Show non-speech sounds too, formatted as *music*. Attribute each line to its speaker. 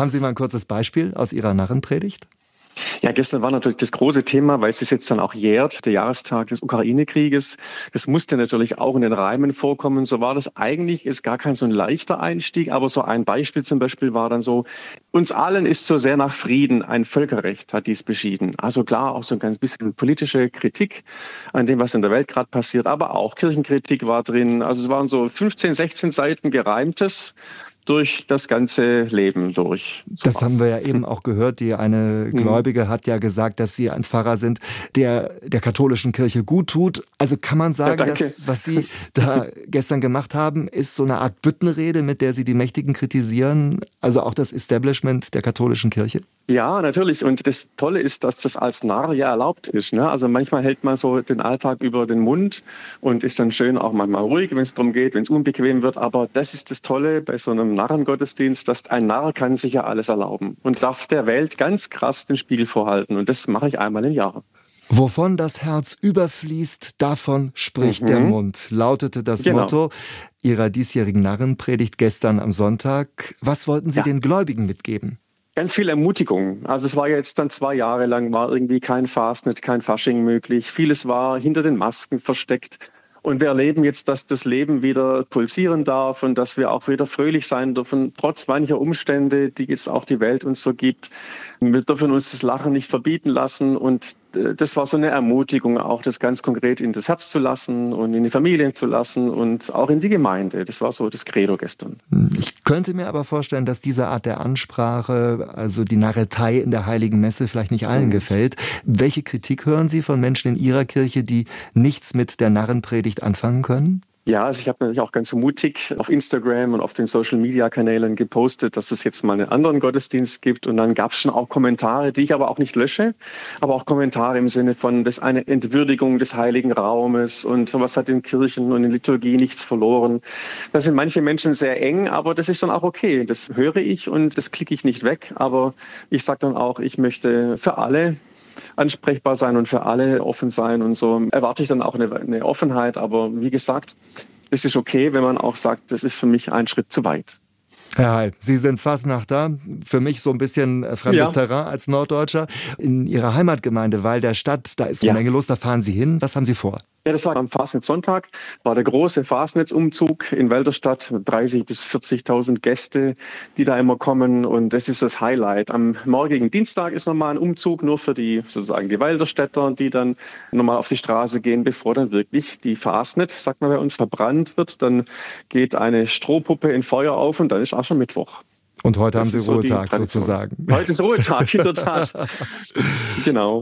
Speaker 1: Haben Sie mal ein kurzes Beispiel aus Ihrer Narrenpredigt?
Speaker 2: Ja, gestern war natürlich das große Thema, weil es sich jetzt dann auch jährt, der Jahrestag des Ukraine-Krieges. Das musste natürlich auch in den Reimen vorkommen. So war das eigentlich, ist gar kein so ein leichter Einstieg, aber so ein Beispiel zum Beispiel war dann so, uns allen ist so sehr nach Frieden, ein Völkerrecht hat dies beschieden. Also klar, auch so ein ganz bisschen politische Kritik an dem, was in der Welt gerade passiert, aber auch Kirchenkritik war drin. Also es waren so 15, 16 Seiten gereimtes durch das ganze Leben durch.
Speaker 1: So das haben wir ja eben auch gehört. Die eine *laughs* mhm. Gläubige hat ja gesagt, dass sie ein Pfarrer sind, der der katholischen Kirche gut tut. Also kann man sagen, ja, dass was Sie *laughs* da gestern gemacht haben, ist so eine Art Büttenrede, mit der Sie die Mächtigen kritisieren, also auch das Establishment der katholischen Kirche?
Speaker 2: Ja, natürlich. Und das Tolle ist, dass das als Narr ja erlaubt ist. Ne? Also manchmal hält man so den Alltag über den Mund und ist dann schön auch manchmal ruhig, wenn es darum geht, wenn es unbequem wird. Aber das ist das Tolle bei so einem Narrengottesdienst, dass ein Narr kann sich ja alles erlauben und darf der Welt ganz krass den Spiegel vorhalten. Und das mache ich einmal im Jahr.
Speaker 1: Wovon das Herz überfließt, davon spricht mhm. der Mund, lautete das genau. Motto Ihrer diesjährigen Narrenpredigt gestern am Sonntag. Was wollten Sie ja. den Gläubigen mitgeben?
Speaker 2: Ganz viel Ermutigung. Also es war jetzt dann zwei Jahre lang, war irgendwie kein Fastnet, kein Fasching möglich. Vieles war hinter den Masken versteckt. Und wir erleben jetzt, dass das Leben wieder pulsieren darf und dass wir auch wieder fröhlich sein dürfen, trotz mancher Umstände, die jetzt auch die Welt uns so gibt. Wir dürfen uns das Lachen nicht verbieten lassen und das war so eine Ermutigung, auch das ganz konkret in das Herz zu lassen und in die Familien zu lassen und auch in die Gemeinde. Das war so das Credo gestern.
Speaker 1: Ich könnte mir aber vorstellen, dass diese Art der Ansprache, also die Narretei in der Heiligen Messe, vielleicht nicht allen mhm. gefällt. Welche Kritik hören Sie von Menschen in Ihrer Kirche, die nichts mit der Narrenpredigt anfangen können?
Speaker 2: Ja, also ich habe natürlich auch ganz mutig auf Instagram und auf den Social-Media-Kanälen gepostet, dass es jetzt mal einen anderen Gottesdienst gibt. Und dann gab es schon auch Kommentare, die ich aber auch nicht lösche, aber auch Kommentare im Sinne von, das ist eine Entwürdigung des heiligen Raumes und was hat in Kirchen und in Liturgie nichts verloren. Da sind manche Menschen sehr eng, aber das ist dann auch okay. Das höre ich und das klicke ich nicht weg. Aber ich sage dann auch, ich möchte für alle ansprechbar sein und für alle offen sein und so erwarte ich dann auch eine, eine Offenheit. Aber wie gesagt, es ist okay, wenn man auch sagt, das ist für mich ein Schritt zu weit.
Speaker 1: Herr Heil, Sie sind Fasnachter, für mich so ein bisschen äh, fremdes ja. Terrain als Norddeutscher. In Ihrer Heimatgemeinde Weil der Stadt, da ist eine ja. Menge los, da fahren Sie hin. Was haben Sie vor?
Speaker 2: Ja, das war am Fastnetzsonntag, war der große Fastnetzumzug in Wälderstadt, 30.000 bis 40.000 Gäste, die da immer kommen und das ist das Highlight. Am morgigen Dienstag ist nochmal ein Umzug nur für die sozusagen die Wälderstädter, die dann nochmal auf die Straße gehen, bevor dann wirklich die Fastnet, sagt man bei uns, verbrannt wird. Dann geht eine Strohpuppe in Feuer auf und dann ist auch schon Mittwoch.
Speaker 1: Und heute das haben Sie Ruhetag so sozusagen.
Speaker 2: Heute ist Ruhetag, in der Tat. *laughs* genau.